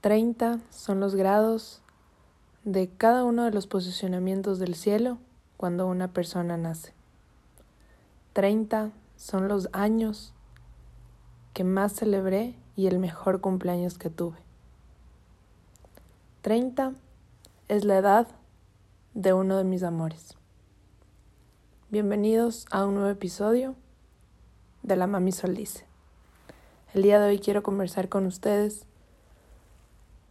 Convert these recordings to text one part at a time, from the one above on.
30 son los grados de cada uno de los posicionamientos del cielo cuando una persona nace. 30 son los años que más celebré y el mejor cumpleaños que tuve. 30 es la edad de uno de mis amores. Bienvenidos a un nuevo episodio de La Mami Soldice. El día de hoy quiero conversar con ustedes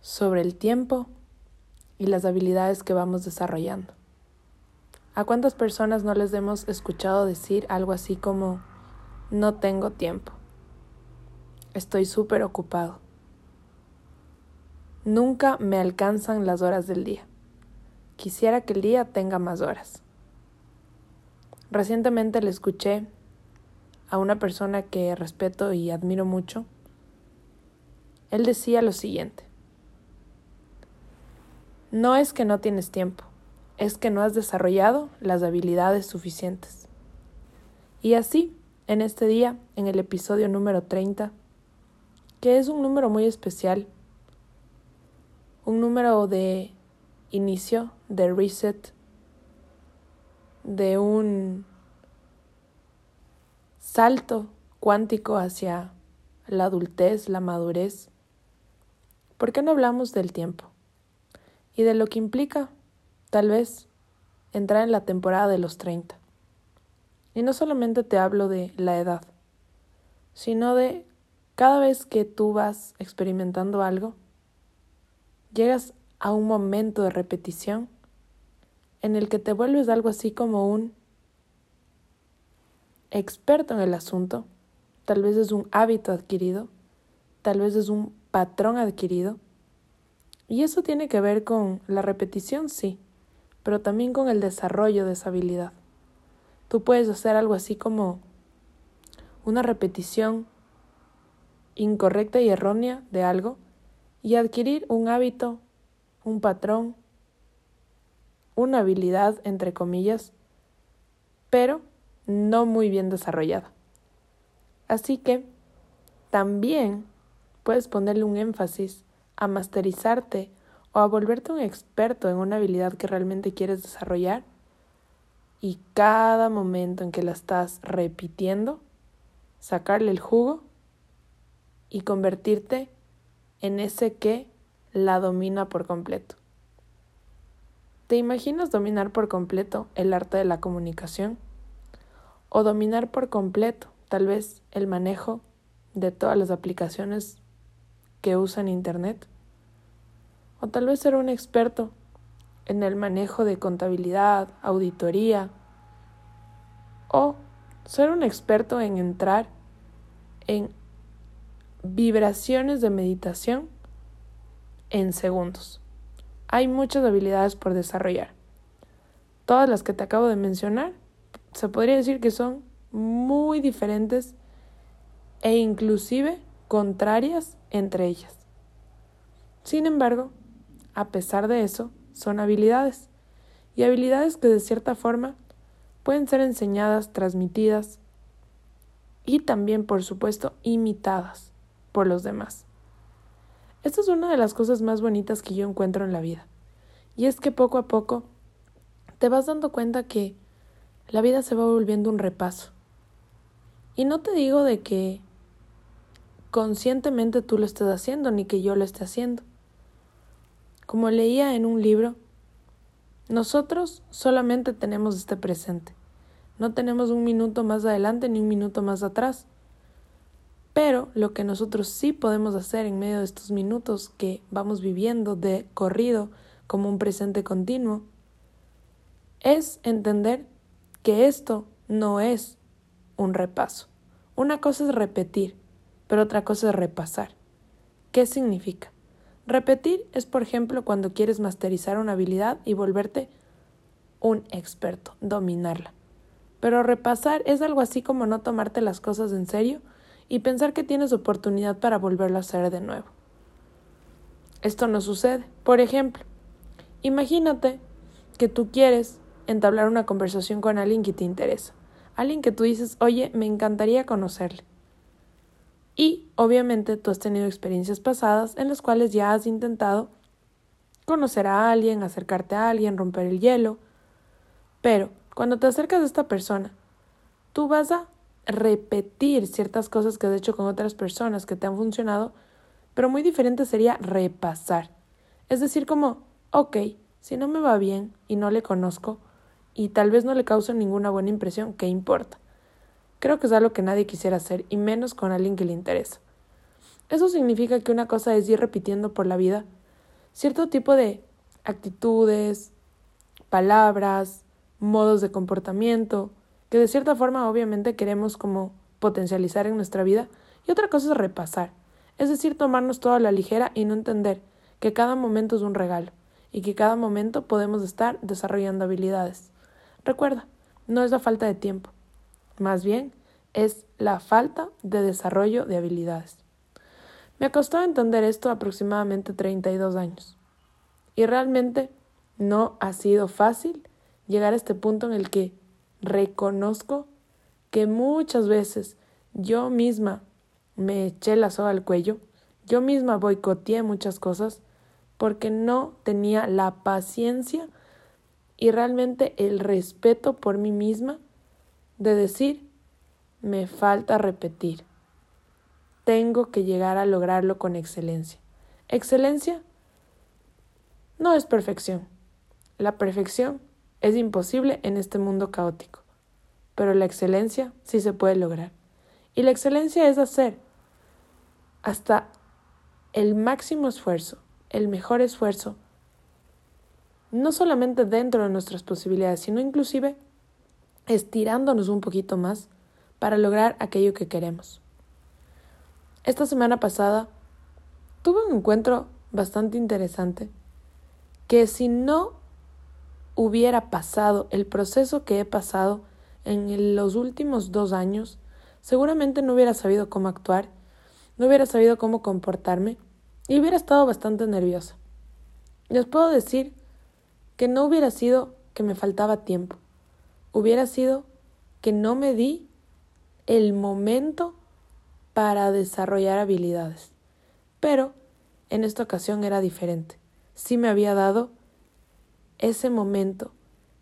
sobre el tiempo y las habilidades que vamos desarrollando. ¿A cuántas personas no les hemos escuchado decir algo así como no tengo tiempo? Estoy súper ocupado. Nunca me alcanzan las horas del día. Quisiera que el día tenga más horas. Recientemente le escuché a una persona que respeto y admiro mucho. Él decía lo siguiente. No es que no tienes tiempo, es que no has desarrollado las habilidades suficientes. Y así, en este día, en el episodio número 30, que es un número muy especial, un número de inicio, de reset, de un salto cuántico hacia la adultez, la madurez. ¿Por qué no hablamos del tiempo? Y de lo que implica, tal vez, entrar en la temporada de los 30. Y no solamente te hablo de la edad, sino de cada vez que tú vas experimentando algo, llegas a un momento de repetición en el que te vuelves algo así como un experto en el asunto, tal vez es un hábito adquirido, tal vez es un patrón adquirido, y eso tiene que ver con la repetición, sí, pero también con el desarrollo de esa habilidad. Tú puedes hacer algo así como una repetición incorrecta y errónea de algo y adquirir un hábito, un patrón, una habilidad, entre comillas, pero no muy bien desarrollada. Así que también puedes ponerle un énfasis a masterizarte o a volverte un experto en una habilidad que realmente quieres desarrollar y cada momento en que la estás repitiendo, sacarle el jugo y convertirte en ese que la domina por completo. ¿Te imaginas dominar por completo el arte de la comunicación? O dominar por completo, tal vez, el manejo de todas las aplicaciones que usan Internet. O tal vez ser un experto en el manejo de contabilidad, auditoría. O ser un experto en entrar en vibraciones de meditación en segundos. Hay muchas habilidades por desarrollar. Todas las que te acabo de mencionar, se podría decir que son muy diferentes e inclusive contrarias entre ellas. Sin embargo, a pesar de eso, son habilidades, y habilidades que de cierta forma pueden ser enseñadas, transmitidas y también, por supuesto, imitadas por los demás. Esta es una de las cosas más bonitas que yo encuentro en la vida, y es que poco a poco te vas dando cuenta que la vida se va volviendo un repaso. Y no te digo de que conscientemente tú lo estés haciendo, ni que yo lo esté haciendo. Como leía en un libro, nosotros solamente tenemos este presente. No tenemos un minuto más adelante ni un minuto más atrás. Pero lo que nosotros sí podemos hacer en medio de estos minutos que vamos viviendo de corrido como un presente continuo es entender que esto no es un repaso. Una cosa es repetir, pero otra cosa es repasar. ¿Qué significa? Repetir es, por ejemplo, cuando quieres masterizar una habilidad y volverte un experto, dominarla. Pero repasar es algo así como no tomarte las cosas en serio y pensar que tienes oportunidad para volverlo a hacer de nuevo. Esto no sucede. Por ejemplo, imagínate que tú quieres entablar una conversación con alguien que te interesa, alguien que tú dices, oye, me encantaría conocerle. Y obviamente tú has tenido experiencias pasadas en las cuales ya has intentado conocer a alguien, acercarte a alguien, romper el hielo. Pero cuando te acercas a esta persona, tú vas a repetir ciertas cosas que has hecho con otras personas que te han funcionado, pero muy diferente sería repasar. Es decir, como, ok, si no me va bien y no le conozco y tal vez no le causo ninguna buena impresión, ¿qué importa? Creo que es algo que nadie quisiera hacer y menos con alguien que le interesa. Eso significa que una cosa es ir repitiendo por la vida cierto tipo de actitudes, palabras, modos de comportamiento, que de cierta forma obviamente queremos como potencializar en nuestra vida, y otra cosa es repasar, es decir, tomarnos todo a la ligera y no entender que cada momento es un regalo y que cada momento podemos estar desarrollando habilidades. Recuerda, no es la falta de tiempo, más bien es la falta de desarrollo de habilidades. Me costó entender esto aproximadamente 32 años. Y realmente no ha sido fácil llegar a este punto en el que reconozco que muchas veces yo misma me eché la soga al cuello, yo misma boicoteé muchas cosas porque no tenía la paciencia y realmente el respeto por mí misma de decir, me falta repetir. Tengo que llegar a lograrlo con excelencia. Excelencia no es perfección. La perfección es imposible en este mundo caótico, pero la excelencia sí se puede lograr. Y la excelencia es hacer hasta el máximo esfuerzo, el mejor esfuerzo, no solamente dentro de nuestras posibilidades, sino inclusive estirándonos un poquito más para lograr aquello que queremos. Esta semana pasada tuve un encuentro bastante interesante que si no hubiera pasado el proceso que he pasado en los últimos dos años, seguramente no hubiera sabido cómo actuar, no hubiera sabido cómo comportarme y hubiera estado bastante nerviosa. Les puedo decir que no hubiera sido que me faltaba tiempo, hubiera sido que no me di el momento para desarrollar habilidades. Pero en esta ocasión era diferente. Sí me había dado ese momento,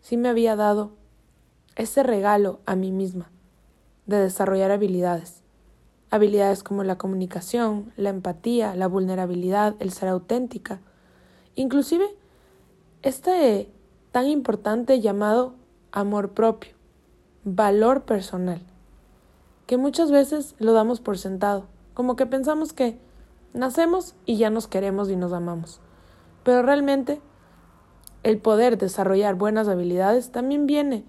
sí me había dado ese regalo a mí misma de desarrollar habilidades. Habilidades como la comunicación, la empatía, la vulnerabilidad, el ser auténtica. Inclusive este tan importante llamado amor propio, valor personal, que muchas veces lo damos por sentado, como que pensamos que nacemos y ya nos queremos y nos amamos. Pero realmente el poder desarrollar buenas habilidades también viene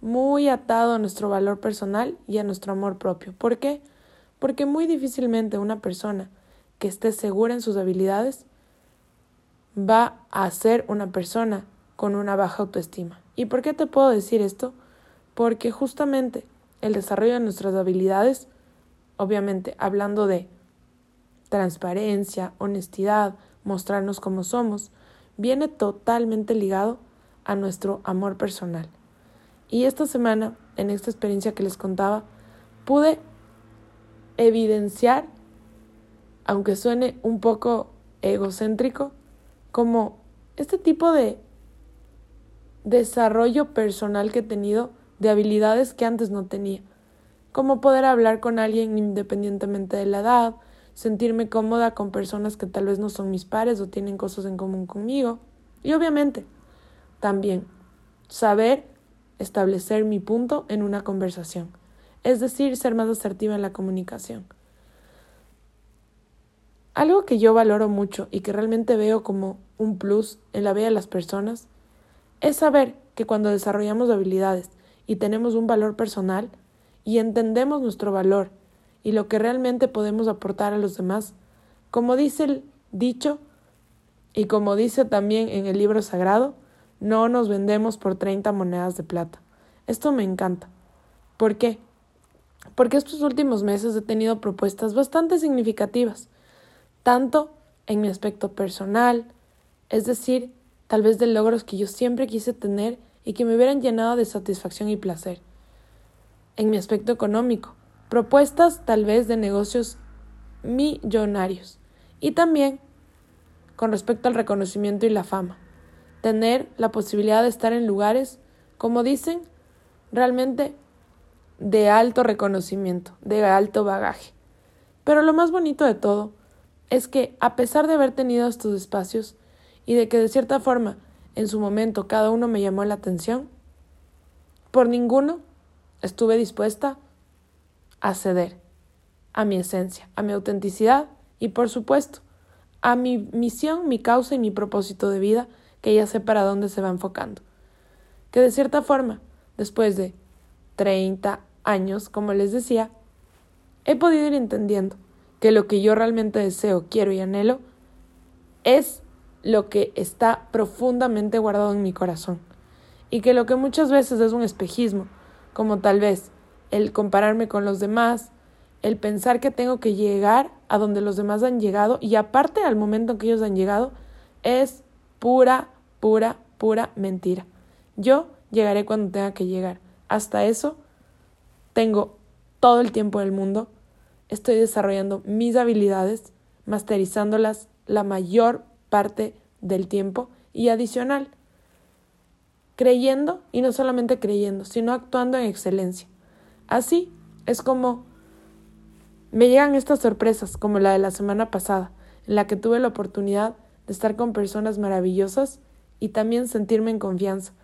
muy atado a nuestro valor personal y a nuestro amor propio. ¿Por qué? Porque muy difícilmente una persona que esté segura en sus habilidades va a ser una persona con una baja autoestima. ¿Y por qué te puedo decir esto? Porque justamente el desarrollo de nuestras habilidades, obviamente hablando de transparencia, honestidad, mostrarnos como somos, viene totalmente ligado a nuestro amor personal. Y esta semana, en esta experiencia que les contaba, pude evidenciar, aunque suene un poco egocéntrico, como este tipo de desarrollo personal que he tenido de habilidades que antes no tenía, como poder hablar con alguien independientemente de la edad, sentirme cómoda con personas que tal vez no son mis pares o tienen cosas en común conmigo. Y obviamente, también saber establecer mi punto en una conversación, es decir, ser más asertiva en la comunicación. Algo que yo valoro mucho y que realmente veo como un plus en la vida de las personas es saber que cuando desarrollamos habilidades y tenemos un valor personal y entendemos nuestro valor y lo que realmente podemos aportar a los demás. Como dice el dicho y como dice también en el libro sagrado, no nos vendemos por 30 monedas de plata. Esto me encanta. ¿Por qué? Porque estos últimos meses he tenido propuestas bastante significativas, tanto en mi aspecto personal, es decir, tal vez de logros que yo siempre quise tener y que me hubieran llenado de satisfacción y placer, en mi aspecto económico, propuestas tal vez de negocios millonarios. Y también con respecto al reconocimiento y la fama. Tener la posibilidad de estar en lugares, como dicen, realmente de alto reconocimiento, de alto bagaje. Pero lo más bonito de todo es que, a pesar de haber tenido estos espacios y de que de cierta forma en su momento cada uno me llamó la atención, por ninguno estuve dispuesta a ceder a mi esencia, a mi autenticidad y, por supuesto, a mi misión, mi causa y mi propósito de vida, que ya sé para dónde se va enfocando. Que de cierta forma, después de 30 años, como les decía, he podido ir entendiendo que lo que yo realmente deseo, quiero y anhelo es lo que está profundamente guardado en mi corazón. Y que lo que muchas veces es un espejismo, como tal vez el compararme con los demás, el pensar que tengo que llegar a donde los demás han llegado y aparte al momento en que ellos han llegado, es pura, pura, pura mentira. Yo llegaré cuando tenga que llegar. Hasta eso, tengo todo el tiempo del mundo, estoy desarrollando mis habilidades, masterizándolas la mayor parte del tiempo y adicional, creyendo, y no solamente creyendo, sino actuando en excelencia. Así es como me llegan estas sorpresas, como la de la semana pasada, en la que tuve la oportunidad de estar con personas maravillosas y también sentirme en confianza,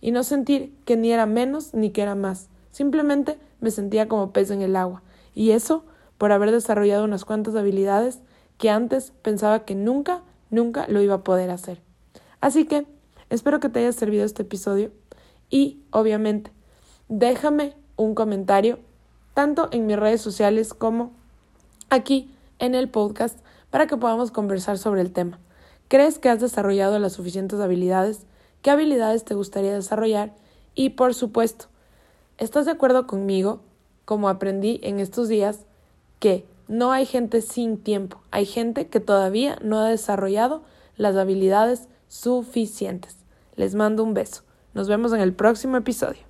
y no sentir que ni era menos ni que era más, simplemente me sentía como pez en el agua, y eso por haber desarrollado unas cuantas habilidades que antes pensaba que nunca, nunca lo iba a poder hacer. Así que espero que te haya servido este episodio y, obviamente, déjame un comentario tanto en mis redes sociales como aquí en el podcast para que podamos conversar sobre el tema. ¿Crees que has desarrollado las suficientes habilidades? ¿Qué habilidades te gustaría desarrollar? Y por supuesto, ¿estás de acuerdo conmigo, como aprendí en estos días, que no hay gente sin tiempo, hay gente que todavía no ha desarrollado las habilidades suficientes? Les mando un beso. Nos vemos en el próximo episodio.